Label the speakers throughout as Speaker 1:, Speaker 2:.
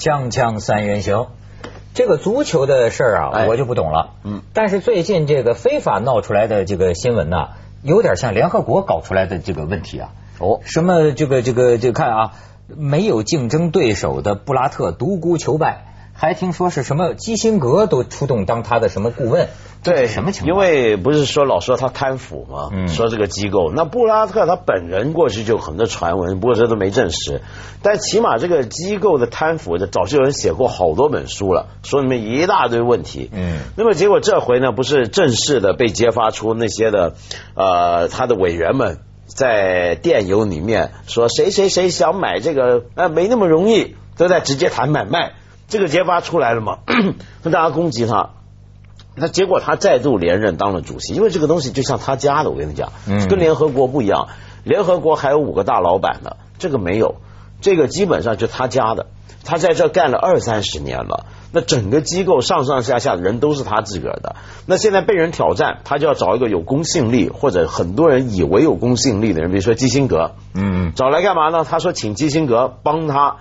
Speaker 1: 锵锵三人行，这个足球的事儿啊，
Speaker 2: 哎。
Speaker 1: 我就不懂了。
Speaker 2: 嗯，
Speaker 1: 但是最近这个非法闹出来的这个新闻呐、有点像联合国搞出来的这个问题啊。
Speaker 2: 哦，
Speaker 1: 什么这个这个这个看啊，没有竞争对手的布拉特独孤求败，还听说是什么基辛格都出动当他的什么顾问，
Speaker 2: 对，
Speaker 1: 什么情况因？
Speaker 2: 为不是说老说他贪腐吗？
Speaker 1: 嗯
Speaker 2: 说这个机构，那布拉特他本人过去就有很多传闻，不过这都没证实。但起码这个机构的贪腐，这早就有人写过好多本书了，说里面一大堆问题。
Speaker 1: 嗯
Speaker 2: 那么结果这回呢，不是正式的被揭发出那些的呃他的委员们在电邮里面说谁谁谁想买这个，呃没那么容易，都在直接谈买卖。这个揭发出来了嘛？那大家攻击他，那结果他再度连任当了主席，因为这个东西就像他家的，我跟你讲，
Speaker 1: 嗯
Speaker 2: 跟联合国不一样。联合国还有五个大老板呢，这个没有，这个基本上就他家的，他在这干了二三十年了。那整个机构上上下下的人都是他自个儿的。那现在被人挑战，他就要找一个有公信力或者很多人以为有公信力的人，比如说基辛格，
Speaker 1: 嗯
Speaker 2: 找来干嘛呢？他说请基辛格帮他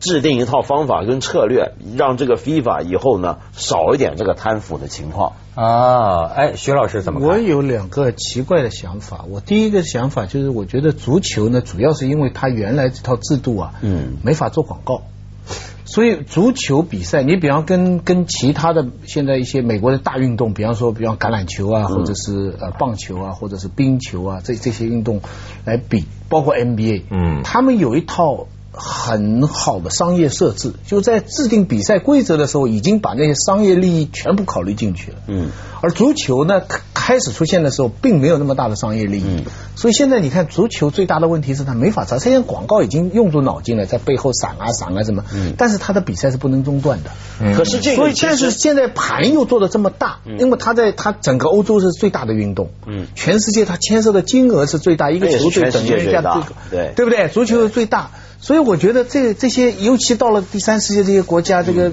Speaker 2: 制定一套方法跟策略，让这个 FIFA 以后呢少一点这个贪腐的情况。
Speaker 1: 啊，哎，徐老师怎么看？
Speaker 3: 我有两个奇怪的想法。我第一个想法就是，我觉得足球呢，主要是因为它原来这套制度啊，
Speaker 2: 嗯
Speaker 3: 没法做广告。所以足球比赛，你比方跟跟其他的现在一些美国的大运动，比方说比方橄榄球啊，或者是呃棒球啊，或者是冰球啊，这这些运动来比，包括 NBA，
Speaker 1: 嗯
Speaker 3: 他们有一套很好的商业设置，就在制定比赛规则的时候，已经把那些商业利益全部考虑进去了。
Speaker 2: 嗯，
Speaker 3: 而足球呢，开开始出现的时候，并没有那么大的商业利益，
Speaker 2: 嗯。
Speaker 3: 所以现在你看足球最大的问题是它没法查，现在广告已经用足脑筋了，在背后闪啊闪啊什么，
Speaker 2: 嗯。
Speaker 3: 但是它的比赛是不能中断的。
Speaker 1: 嗯。
Speaker 2: 可是这
Speaker 3: 所以，
Speaker 2: 个其实
Speaker 3: 但是现在盘又做的这么大，因为它在它整个欧洲是最大的运动，
Speaker 2: 嗯。
Speaker 3: 全世界它牵涉的金额是最大，一个球队等于人家
Speaker 2: 最大对。
Speaker 3: 对不对？足球是最大，所以我觉得这这些，尤其到了第三世界这些国家，这个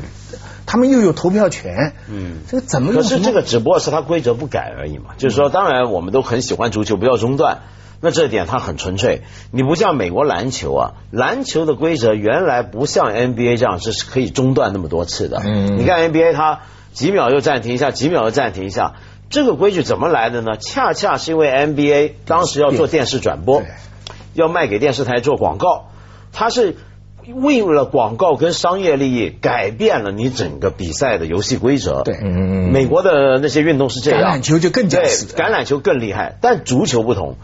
Speaker 3: 他们又有投票权，
Speaker 2: 嗯
Speaker 3: 这个怎么
Speaker 2: 可是这个只不过是他规则不改而已嘛。就是说，当然我们都很喜欢足球，不要中断。那这点它很纯粹，你不像美国篮球啊，篮球的规则原来不像 NBA 这样是可以中断那么多次的。
Speaker 1: 嗯
Speaker 2: 你看 NBA 它几秒又暂停一下，几秒又暂停一下，这个规矩怎么来的呢？恰恰是因为 NBA 当时要做电视转播，要卖给电视台做广告，它是为了广告跟商业利益改变了你整个比赛的游戏规则。
Speaker 3: 对
Speaker 1: 嗯
Speaker 2: 美国的那些运动是这样，
Speaker 3: 橄榄球就更加
Speaker 2: 对
Speaker 3: 是
Speaker 2: 橄榄球更厉害，但足球不同。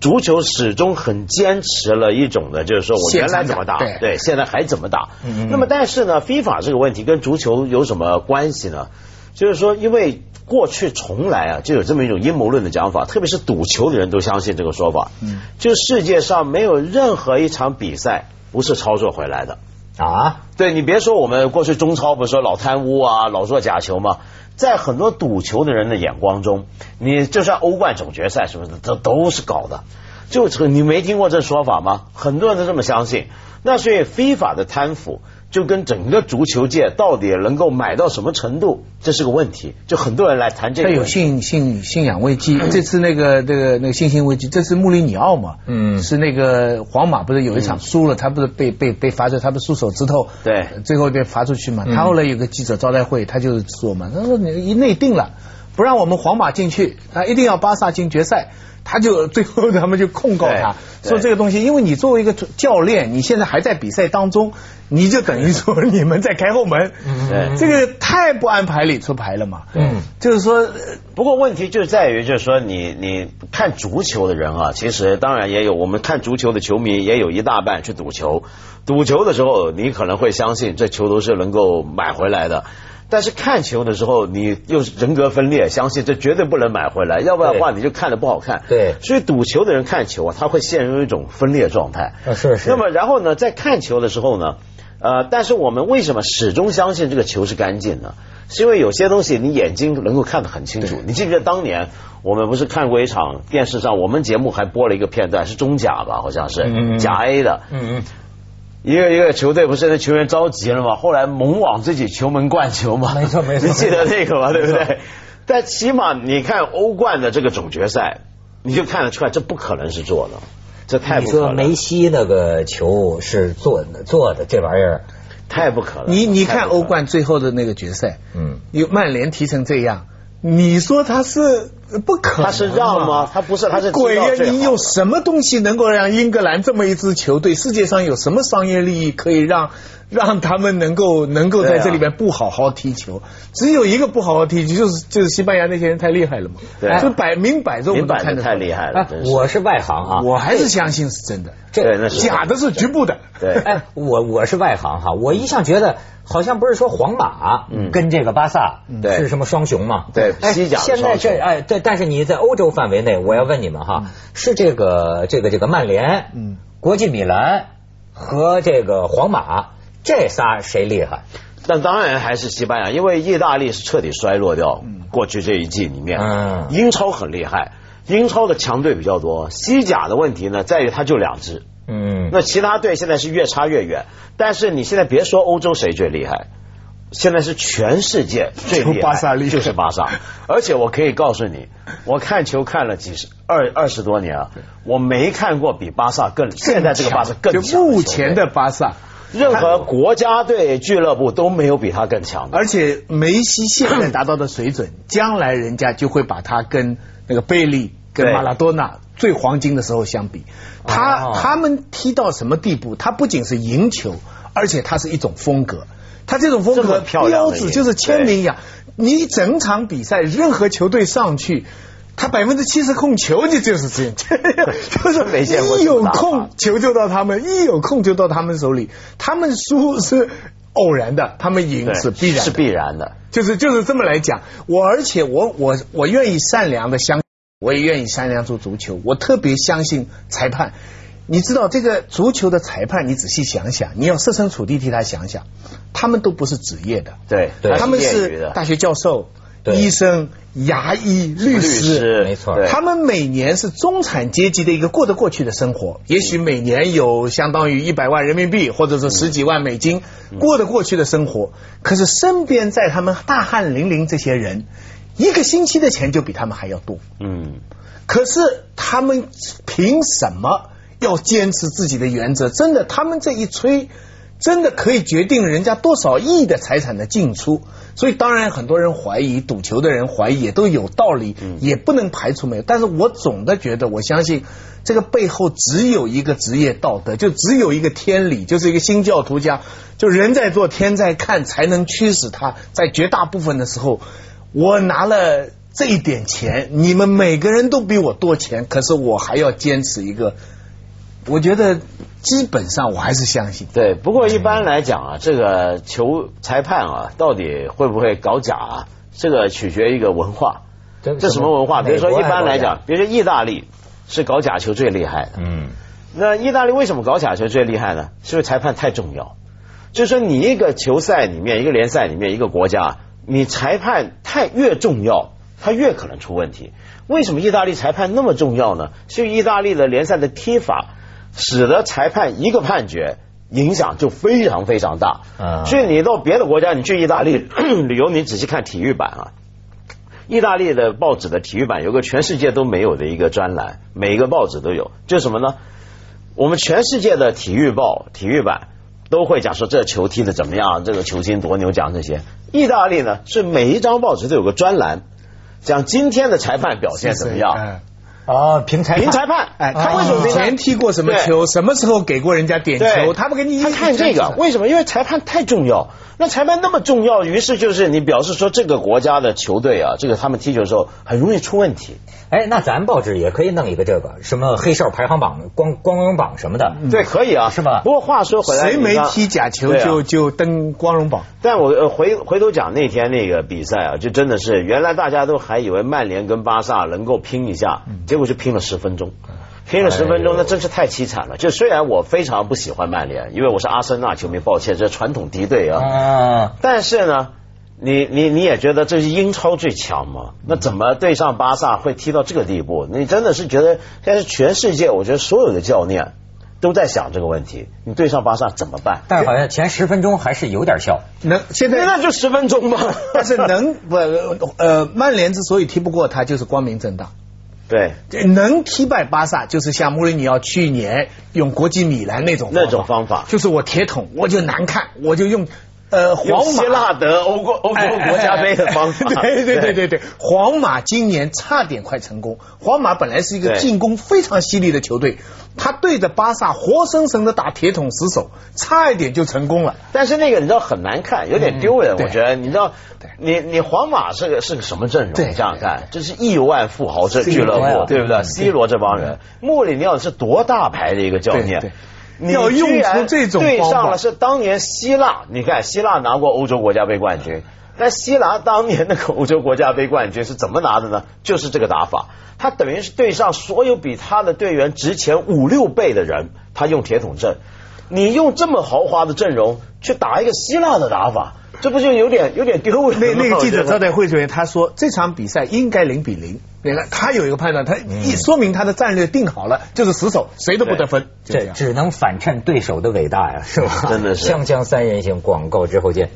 Speaker 2: 足球始终很坚持了一种的，就是说我原来怎么打，
Speaker 3: 对
Speaker 2: 现在还怎么打。那么，但是呢，FIFA 这个问题跟足球有什么关系呢？就是说，因为过去从来啊就有这么一种阴谋论的讲法，特别是赌球的人都相信这个说法。
Speaker 3: 嗯，
Speaker 2: 就世界上没有任何一场比赛不是操作回来的。
Speaker 1: 啊，
Speaker 2: 对你别说我们过去中超不是说老贪污啊，老做假球吗？在很多赌球的人的眼光中，你就算欧冠总决赛什么的，这都是搞的。就这个你没听过这说法吗？很多人都这么相信。那所以非法的贪腐就跟整个足球界到底能够买到什么程度，这是个问题。就很多人来谈这个他有。
Speaker 3: 信信信仰危机，这次那个那个那个信心危机，这次穆里尼奥嘛，
Speaker 1: 嗯
Speaker 3: 是那个皇马不是有一场输了，他不是被被被罚出，他不是输手指头，
Speaker 2: 对
Speaker 3: 最后被罚出去嘛。
Speaker 1: 嗯
Speaker 3: 他后来有个记者招待会，他就说嘛，他说你一内定了，不让我们皇马进去，他一定要巴萨进决赛。他就最后他们就控告他说这个东西，因为你作为一个教练，你现在还在比赛当中，你就等于说你们在开后门，
Speaker 2: 对
Speaker 3: 这个太不按牌理出牌了嘛。
Speaker 1: 嗯
Speaker 3: 就是说，呃
Speaker 2: 不过问题就在于，就是说你你看足球的人啊，其实当然也有我们看足球的球迷，也有一大半去赌球。赌球的时候，你可能会相信这球都是能够买回来的。但是看球的时候，你又是人格分裂，相信这绝对不能买回来，要不然的话你就看的不好看。
Speaker 1: 对
Speaker 2: 所以赌球的人看球啊，他会陷入一种分裂状态。
Speaker 1: 啊是是
Speaker 2: 那么然后呢，在看球的时候呢，呃，但是我们为什么始终相信这个球是干净的？是因为有些东西你眼睛能够看得很清楚。你记不记得当年我们不是看过一场电视上，我们节目还播了一个片段，是中甲吧，好像是、甲 A 的，
Speaker 1: 嗯嗯，
Speaker 2: 一个一个球队不是那球员着急了吗？后来猛往自己球门灌球嘛，
Speaker 1: 没错没错
Speaker 2: 你记得那个吗？对不对？但起码你看欧冠的这个总决赛，你就看得出来，这不可能是做的，这太不可能。
Speaker 1: 说梅西那个球是做的做的这玩意儿，
Speaker 2: 太不可能。
Speaker 3: 你你看欧冠最后的那个决赛，
Speaker 1: 嗯，
Speaker 3: 有曼联踢成这样，你说他是不可能嘛？
Speaker 2: 他是让吗他不是他是
Speaker 3: 鬼呀你有什么东西能够让英格兰这么一支球队？世界上有什么商业利益可以让让他们能够能够在这里边不好好踢球？只有一个不好好踢球，就是就是西班牙那些人太厉害了嘛。
Speaker 2: 对
Speaker 3: 就摆明摆着我们看得出来
Speaker 2: 太厉害了。
Speaker 1: 我是外行啊，
Speaker 3: 我还是相信是真的，
Speaker 1: 这
Speaker 3: 假的是局部的。
Speaker 2: 对，
Speaker 1: 哎，我我是外行哈，我一向觉得好像不是说皇马
Speaker 2: 嗯
Speaker 1: 跟这个巴萨
Speaker 2: 对
Speaker 1: 是什么双雄嘛？
Speaker 2: 对
Speaker 1: 哎
Speaker 2: 西甲的
Speaker 1: 现在
Speaker 2: 双雄
Speaker 1: 这哎对，但是你在欧洲范围内，我要问你们哈，是这个这个这个曼联、
Speaker 3: 嗯
Speaker 1: 国际米兰和这个皇马这仨谁厉害？
Speaker 2: 但当然还是西班牙，因为意大利是彻底衰落掉。过去这一季里面，
Speaker 1: 嗯
Speaker 2: 英超很厉害，英超的强队比较多。西甲的问题呢，在于它就两支，
Speaker 1: 嗯，
Speaker 2: 那其他队现在是越差越远。但是你现在别说欧洲谁最厉害，现在是全世界最厉害，
Speaker 3: 就巴萨厉害
Speaker 2: 就是巴萨。而且我可以告诉你，我看球看了几十二二十多年啊，我没看过比巴萨更现在这个巴萨更强
Speaker 3: 就目前
Speaker 2: 的
Speaker 3: 的巴萨。
Speaker 2: 任何国家队俱乐部都没有比他更强的。
Speaker 3: 而且梅西现在达到的水准，将来人家就会把他跟那个贝利、跟
Speaker 2: 对
Speaker 3: 马拉多纳最黄金的时候相比。他
Speaker 1: 哦
Speaker 3: 他们踢到什么地步？他不仅是赢球，而且他是一种风格。他这种风格标志就是签名一样，你整场比赛任何球队上去。他百分之七十控球，你就是这样，就是
Speaker 2: 没见过
Speaker 3: 一有空球就到他们，一有空就到他们手里。他们输是偶然的，他们赢是必然
Speaker 2: 是必然的。
Speaker 3: 就是就是这么来讲，我而且我我我愿意善良的相，我也愿意商量做足球，我特别相信裁判。你知道这个足球的裁判，你仔细想想，你要设身处地替他想想，他们都不是职业的，
Speaker 2: 对，
Speaker 1: 对。
Speaker 3: 他们是大学教授、医生、牙医、律
Speaker 2: 律
Speaker 3: 师。
Speaker 1: 没错。
Speaker 3: 他们每年是中产阶级的一个过得过去的生活，也许每年有相当于一百万人民币，或者是十几万美金，过得过去的生活。可是身边在他们大汗淋漓这些人，一个星期的钱就比他们还要多。
Speaker 2: 嗯，
Speaker 3: 可是他们凭什么要坚持自己的原则？真的，他们这一吹，真的可以决定人家多少亿的财产的进出。所以，当然很多人怀疑，赌球的人怀疑也都有道理，也不能排除没有。但是我总的觉得，我相信这个背后只有一个职业道德，就只有一个天理，就是一个新教徒家，就人在做天在看，才能驱使他在绝大部分的时候，我拿了这一点钱，你们每个人都比我多钱，可是我还要坚持一个，我觉得基本上我还是相信。
Speaker 2: 对。不过一般来讲啊，这个球裁判啊，到底会不会搞假啊？这个取决于一个文化。
Speaker 1: 这
Speaker 2: 这什么文化？比如说一般来，讲，比如说意大利是搞假球最厉害的。
Speaker 1: 嗯，
Speaker 2: 那意大利为什么搞假球最厉害呢？是因为裁判太重要。就是说，你一个球赛里面，一个联赛里面，一个国家，你裁判太越重要，他越可能出问题。为什么意大利裁判那么重要呢？是因为意大利的联赛的踢法，使得裁判一个判决影响就非常非常大。
Speaker 1: 啊
Speaker 2: 所以你到别的国家，你去意大利 旅游，你仔细看体育版啊。意大利的报纸的体育版有个全世界都没有的一个专栏，每一个报纸都有，就是什么呢？我们全世界的体育报、体育版都会讲说这球踢的怎么样，这个球星多牛讲这些。意大利呢是每一张报纸都有个专栏，讲今天的裁判表现怎么样。
Speaker 3: 哎
Speaker 1: 哦，评裁
Speaker 2: 评裁判，
Speaker 3: 哎，
Speaker 2: 他为什么评裁
Speaker 3: 前踢过什么球？什么时候给过人家点球？他不给你一
Speaker 2: 他看这个，为什么？因为裁判太重要。那裁判那么重要，于是就是你表示说这个国家的球队啊，这个他们踢球的时候很容易出问题。
Speaker 1: 哎，那咱报纸也可以弄一个这个什么黑哨排行榜、光光荣榜什么的。
Speaker 2: 对，可以啊，
Speaker 1: 是吧
Speaker 2: 不过话说回来，
Speaker 3: 谁没踢假球就就登光荣榜。
Speaker 2: 但我呃回回头讲那天那个比赛啊，就真的是原来大家都还以为曼联跟巴萨能够拼一下，结果就拼了十分钟。拼了十分钟，那真是太凄惨了。就虽然我非常不喜欢曼联，因为我是阿森纳球迷，抱歉，这传统敌对啊。
Speaker 1: 啊，
Speaker 2: 但是呢，你你你也觉得这是英超最强吗？那怎么对上巴萨会踢到这个地步？你真的是觉得现在全世界，我觉得所有的教练都在想这个问题。你对上巴萨怎么办？
Speaker 1: 但是好像前十分钟还是有点效。
Speaker 3: 能现在
Speaker 2: 那就十分钟嘛。
Speaker 3: 但是能不呃，曼联之所以踢不过他，就是光明正大。
Speaker 2: 对，
Speaker 3: 能踢败巴萨，就是像穆里尼奥去年用国际米兰那种
Speaker 2: 那种方法，
Speaker 3: 就是我铁桶，我就难看，我就用。呃，皇马
Speaker 2: 希腊得欧国欧洲国家杯的方法，
Speaker 3: 对对对对对，皇马今年差点快成功。皇马本来是一个进攻非常犀利的球队，他对着巴萨活生生的打铁桶死守，差一点就成功了。
Speaker 2: 但是那个你知道很难看，有点丢人。我觉得你知道，你你皇马是个是个什么阵容？你这样看，这是亿万富豪这俱乐部，对不对？C 罗这帮人，穆里尼奥是多大牌的一个教练。
Speaker 3: 要用出这种
Speaker 2: 对上了是当年希腊，你看希腊拿过欧洲国家杯冠军，但希腊当年那个欧洲国家杯冠军是怎么拿的呢？就是这个打法，他等于是对上所有比他的队员值钱五六倍的人，他用铁桶阵，你用这么豪华的阵容去打一个希腊的打法。这不就有点有点丢人？
Speaker 3: 那那个记者招待会上面他说这场比赛应该零比零。你看他有一个判断，他一说明他的战略定好了，就是死守，谁都不得分。
Speaker 1: 这只能反衬对手的伟大呀，是吧？
Speaker 2: 真的是。
Speaker 1: 锵锵三人行广告之后见。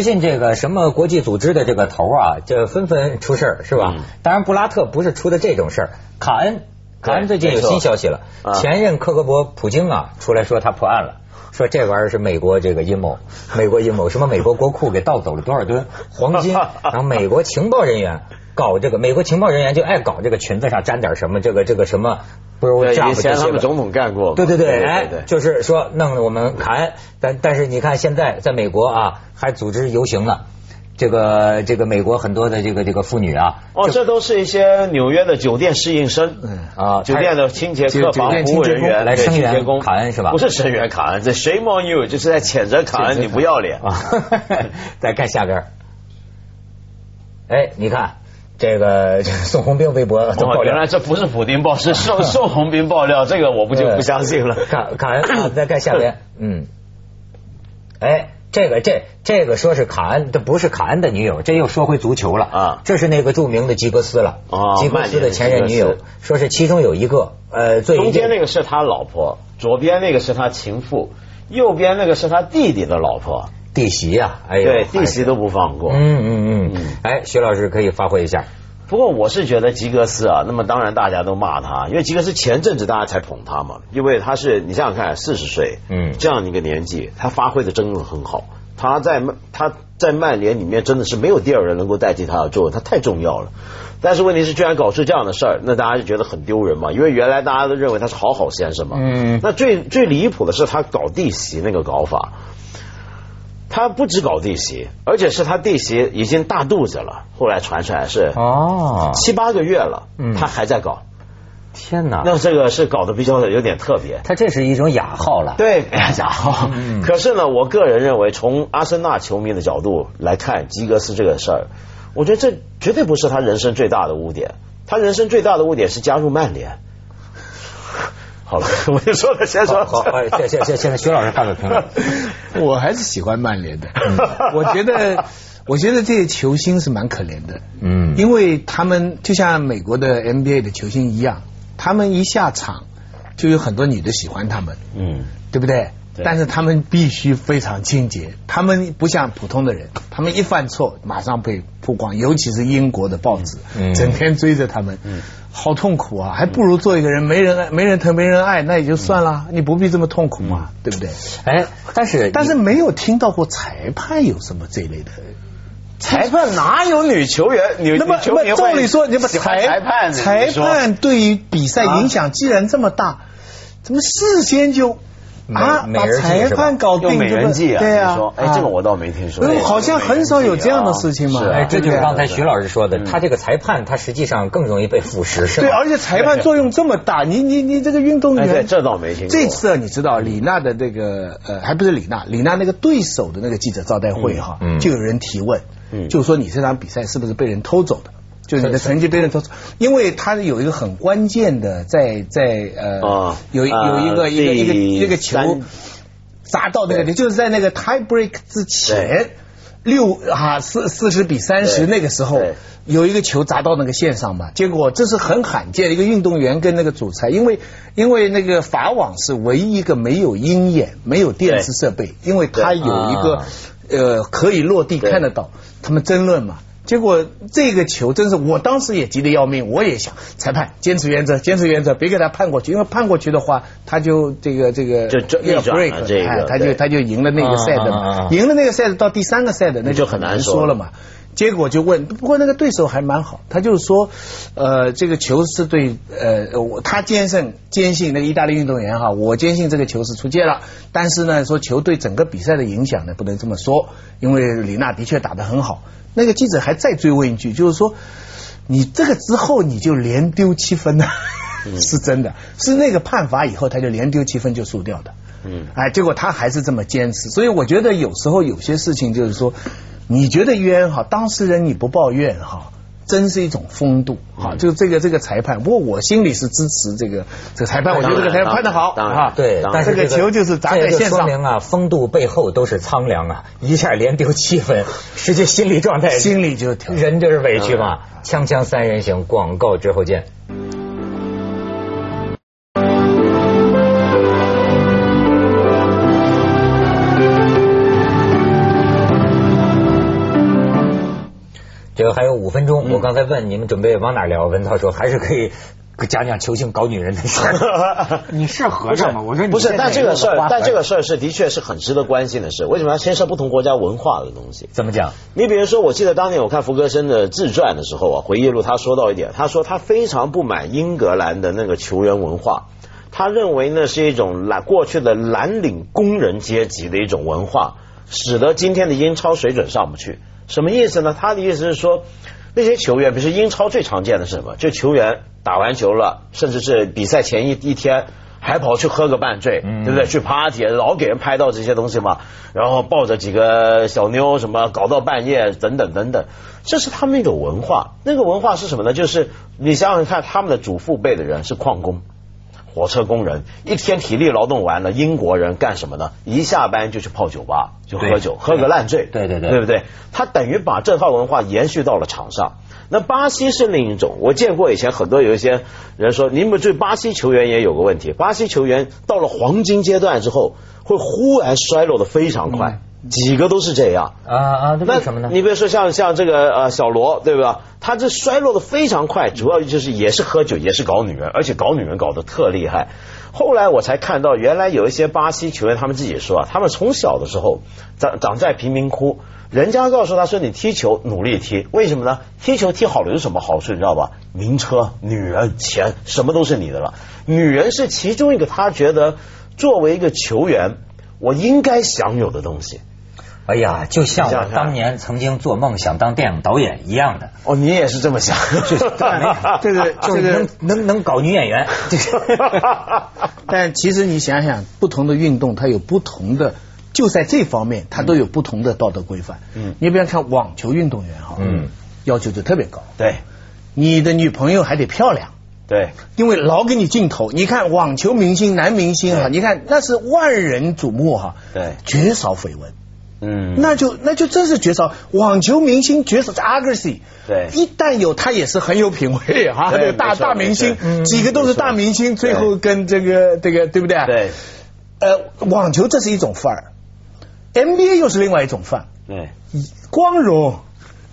Speaker 1: 最近这个什么国际组织的这个头啊，就纷纷出事儿，是吧？当然布拉特不是出的这种事儿，卡恩，卡恩最近有新消息了，前任克格勃普京啊出来说他破案了，说这玩意儿是美国这个阴谋，美国阴谋，什么美国国库给盗走了多少吨黄金，然后美国情报人员搞这个，美国情报人员就爱搞这个裙子上沾点什么，这个这个什么。不是我
Speaker 2: 以前他们总统干过，
Speaker 1: 对对对，哎，就是说弄我们卡恩，但但是你看现在在美国啊，还组织游行呢。这个这个美国很多的这个这个妇女啊，
Speaker 2: 哦，这都是一些纽约的酒店侍应生，啊，酒店的清洁客房服务人员
Speaker 1: 来声援卡恩是吧？
Speaker 2: 不是声援卡恩，这 shame on you，就是在谴责卡恩，你不要脸啊！
Speaker 1: 再看下边，哎，你看。这个宋鸿兵微博
Speaker 2: 哦，原来这不是普丁爆，是宋 宋鸿兵爆料，这个我不就不相信了。
Speaker 1: 卡卡恩再看下边，嗯，哎，这个这这个说是卡恩，这不是卡恩的女友，这又说回足球了啊。这是那个著名的吉格斯了，吉格斯的前任女友，说是其中有一个，呃，
Speaker 2: 中间那个是他老婆，左边那个是他情妇，右边那个是他弟弟的老婆。
Speaker 1: 弟媳呀，哎，
Speaker 2: 对，弟媳都不放过。
Speaker 1: 嗯嗯嗯，哎，徐老师可以发挥一下。
Speaker 2: 不过我是觉得吉格斯啊，那么当然大家都骂他，因为吉格斯前阵子大家才捧他嘛，因为他是你想想看，四十岁，嗯，这样一个年纪，他发挥的真的很好。他在他在曼联里面真的是没有第二人能够代替他的作用，他太重要了。但是问题是，居然搞出这样的事儿，那大家就觉得很丢人嘛。因为原来大家都认为他是好好先生嘛。嗯。那最最离谱的是他搞弟媳那个搞法。他不止搞弟媳，而且是他弟媳已经大肚子了。后来传出来是哦七八个月了，他还在搞。
Speaker 1: 天哪！
Speaker 2: 那这个是搞得比较有点特别。
Speaker 1: 他这是一种雅号了。
Speaker 2: 对，雅号。可是呢，我个人认为，从阿森纳球迷的角度来看，吉格斯这个事儿，我觉得这绝对不是他人生最大的污点。他人生最大的污点是加入曼联。好了，我就说了，先说。
Speaker 1: 好，现现现现在徐老师发表评论。
Speaker 3: 我还是喜欢曼联的。我觉得，我觉得这些球星是蛮可怜的。嗯，因为他们就像美国的 NBA 的球星一样，他们一下场就有很多女的喜欢他们。嗯，对不对？但是他们必须非常清洁，他们不像普通的人，他们一犯错马上被曝光，尤其是英国的报纸，整天追着他们，好痛苦啊！还不如做一个人，没人爱，没人疼，没人爱，那也就算了，你不必这么痛苦嘛，对不对？
Speaker 1: 哎，但是
Speaker 3: 但是没有听到过裁判有什么这类的，
Speaker 2: 裁判哪有女球员？女
Speaker 3: 那么
Speaker 2: 那么
Speaker 3: 照理说，你
Speaker 2: 们裁判
Speaker 3: 裁判对于比赛影响既然这么大，怎么事先就？啊，把裁判搞定，
Speaker 2: 美人计啊！
Speaker 3: 对
Speaker 2: 啊，哎，这个我倒没听说。
Speaker 3: 好像很少有这样的事情嘛。
Speaker 1: 哎，这就是刚才徐老师说的，他这个裁判他实际上更容易被腐蚀，是
Speaker 3: 对，而且裁判作用这么大，你你你这个运动员，
Speaker 2: 这倒没听。
Speaker 3: 这次你知道李娜的那个呃，还不是李娜，李娜那个对手的那个记者招待会哈，就有人提问，就说你这场比赛是不是被人偷走的？就是你的成绩被人偷走，因为他有一个很关键的，在在呃，有有一个一个一个一个球。砸到那个，就是在那个 tie break 之前，六啊四四十比三十那个时候有一个球砸到那个线上嘛，结果这是很罕见的一个运动员跟那个主裁，因为因为那个法网是唯一一个没有鹰眼、没有电视设备，因为它有一个呃可以落地看得到，他们争论嘛。结果这个球真是，我当时也急得要命，我也想裁判坚持原则，坚持原则，别给他判过去，因为判过去的话，他就这个这个
Speaker 2: 就
Speaker 3: 要 break，
Speaker 2: 哎，
Speaker 3: 他就他就赢了那个赛的嘛，赢了那个赛的到第三个赛的那就很难说了嘛。结果就问，不过那个对手还蛮好，他就是说，呃，这个球是对，呃，我他坚信坚信那个意大利运动员哈，我坚信这个球是出界了，但是呢，说球对整个比赛的影响呢，不能这么说，因为李娜的确打得很好。那个记者还再追问一句，就是说，你这个之后你就连丢七分呢？是真的，是那个判罚以后他就连丢七分就输掉的。嗯，哎，结果他还是这么坚持，所以我觉得有时候有些事情就是说，你觉得冤哈，当事人你不抱怨哈。真是一种风度，哈，就这个这个裁判。不过我心里是支持这个这个裁判，我觉得这个裁判判的好，
Speaker 2: 啊，
Speaker 1: 对。
Speaker 3: 但是这个球就是砸在线上，
Speaker 1: 说明啊，风度背后都是苍凉啊，一下连丢七分，实际心理状态，
Speaker 3: 心里就
Speaker 1: 人就是委屈嘛。锵锵三人行，广告之后见。个还有五分钟，我刚才问你们准备往哪聊，文涛说还是可以 讲讲球星搞女人的事。
Speaker 3: 你是和尚吗？我说
Speaker 2: 不是，但这个事儿，但这个事儿是的确是很值得关心的事。为什么要牵涉不同国家文化的东西？
Speaker 1: 怎么讲？
Speaker 2: 你比如说，我记得当年我看福格森的自传的时候啊，回忆录他说到一点，他说他非常不满英格兰的那个球员文化，他认为那是一种蓝过去的蓝领工人阶级的一种文化，使得今天的英超水准上不去。什么意思呢？他的意思是说，那些球员，比如说英超最常见的是什么？就球员打完球了，甚至是比赛前一一天还跑去喝个半醉，对不对？去 party，老给人拍到这些东西嘛。然后抱着几个小妞，什么搞到半夜，等等等等，这是他们一种文化。那个文化是什么呢？就是你想想看，他们的祖父辈的人是矿工。火车工人一天体力劳动完了，英国人干什么呢？一下班就去泡酒吧，就喝酒，喝个烂醉。
Speaker 1: 对对对，
Speaker 2: 对不对？他等于把这套文化延续到了场上。那巴西是另一种，我见过以前很多有一些人说，你们对巴西球员也有个问题，巴西球员到了黄金阶段之后，会忽然衰落的非常快。几个都是这样
Speaker 1: 啊啊！那为什么呢？
Speaker 2: 你比如说像像这个呃小罗，对吧？他这衰落的非常快，主要就是也是喝酒，也是搞女人，而且搞女人搞得特厉害。后来我才看到，原来有一些巴西球员，他们自己说啊，他们从小的时候长长在贫民窟，人家告诉他说，你踢球努力踢，为什么呢？踢球踢好了有什么好处？你知道吧？名车、女人、钱，什么都是你的了。女人是其中一个，他觉得作为一个球员，我应该享有的东西。
Speaker 1: 哎呀，就像我当年曾经做梦想当电影导演一样的。
Speaker 2: 哦，你也是这么想？
Speaker 3: 对对
Speaker 1: 就是能能能搞女演员。
Speaker 3: 但其实你想想，不同的运动它有不同的，就在这方面它都有不同的道德规范。嗯，你比方看网球运动员哈，嗯，要求就特别高。
Speaker 2: 对，
Speaker 3: 你的女朋友还得漂亮。
Speaker 2: 对，
Speaker 3: 因为老给你镜头。你看网球明星男明星哈，你看那是万人瞩目哈。
Speaker 2: 对，
Speaker 3: 绝少绯闻。嗯，那就那就真是绝招，网球明星绝招 a g r e s s i
Speaker 2: 对，
Speaker 3: 一旦有他也是很有品味哈，这个大大明星，几个都是大明星，最后跟这个这个对不对？
Speaker 2: 对，
Speaker 3: 呃，网球这是一种范儿，NBA 又是另外一种范。
Speaker 2: 对，
Speaker 3: 光荣，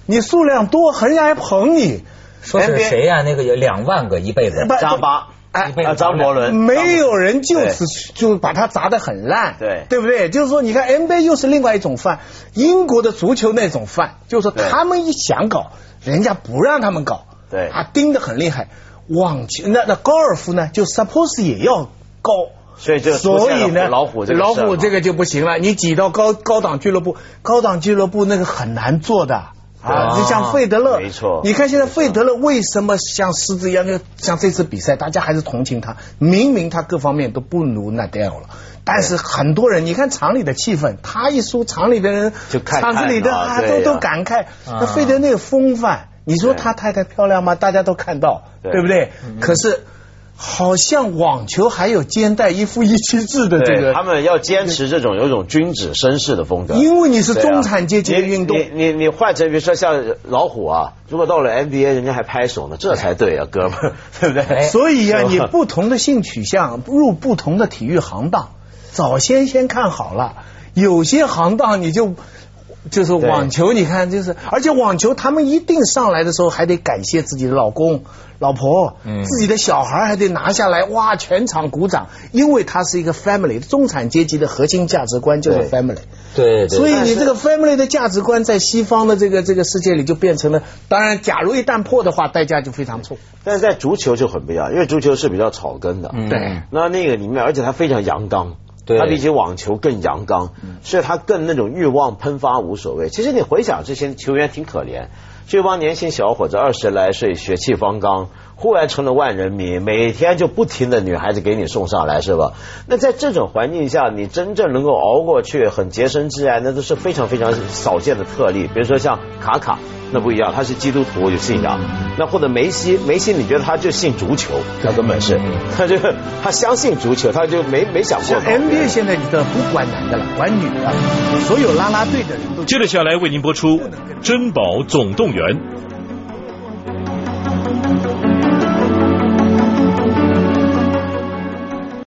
Speaker 3: 你数量多，人家还捧你。
Speaker 1: 说是谁呀？那个有两万个一辈子，
Speaker 2: 张巴。哎，张伯伦，
Speaker 3: 没有人就此就把他砸得很烂，
Speaker 2: 对，
Speaker 3: 对不对？就是说，你看 NBA 又是另外一种饭，英国的足球那种饭，就是说他们一想搞，人家不让他们搞，
Speaker 2: 对，
Speaker 3: 啊，盯得很厉害。网球那那高尔夫呢，就 suppose 也要高，
Speaker 2: 所以就
Speaker 3: 所以呢，
Speaker 2: 老虎
Speaker 3: 老虎这个就不行了，你挤到高高档俱乐部，高档俱乐部那个很难做的。啊，你像费德勒，
Speaker 2: 没错。
Speaker 3: 你看现在费德勒为什么像狮子一样？就像这次比赛，大家还是同情他。明明他各方面都不如纳达尔了，但是很多人，你看厂里的气氛，他一输，厂里的人
Speaker 2: 就
Speaker 3: 厂子里的啊都都感慨。那费德那个风范，你说他太太漂亮吗？大家都看到，对不对？可是好像网球还有肩带一夫一妻制的这个，
Speaker 2: 他们要坚持这种有种君子绅士的风格。
Speaker 3: 因为你是中产阶级的运动，
Speaker 2: 你你你换成比如说像老虎啊，如果到了 NBA，人家还拍手呢，这才对啊，哥们儿，对不对？
Speaker 3: 所以呀，你不同的性取向入不同的体育行当，早先先看好了，有些行当你就。就是网球，你看，就是而且网球，他们一定上来的时候还得感谢自己的老公、老婆，自己的小孩还得拿下来，哇，全场鼓掌，因为他是一个 family，中产阶级的核心价值观就是 family。
Speaker 1: 对，
Speaker 3: 所以你这个 family 的价值观在西方的这个这个世界里就变成了，当然，假如一旦破的话，代价就非常重。
Speaker 2: 但是在足球就很不一样，因为足球是比较草根的，
Speaker 3: 对，
Speaker 2: 那那个里面，而且它非常阳刚。他比起网球更阳刚，所以他更那种欲望喷发无所谓。其实你回想这些球员挺可怜，这帮年轻小伙子二十来岁血气方刚，忽然成了万人迷，每天就不停的女孩子给你送上来，是吧？那在这种环境下，你真正能够熬过去，很洁身自爱，那都是非常非常少见的特例。比如说像卡卡。那不一样，他是基督徒有信仰。那或者梅西，梅西你觉得他就信足球，他根本是，他就他相信足球，他就没没想过。
Speaker 3: NBA 现在你的不管男的了，管女的，所有拉拉队的人都。
Speaker 4: 接着下来为您播出《珍宝总动员》。员。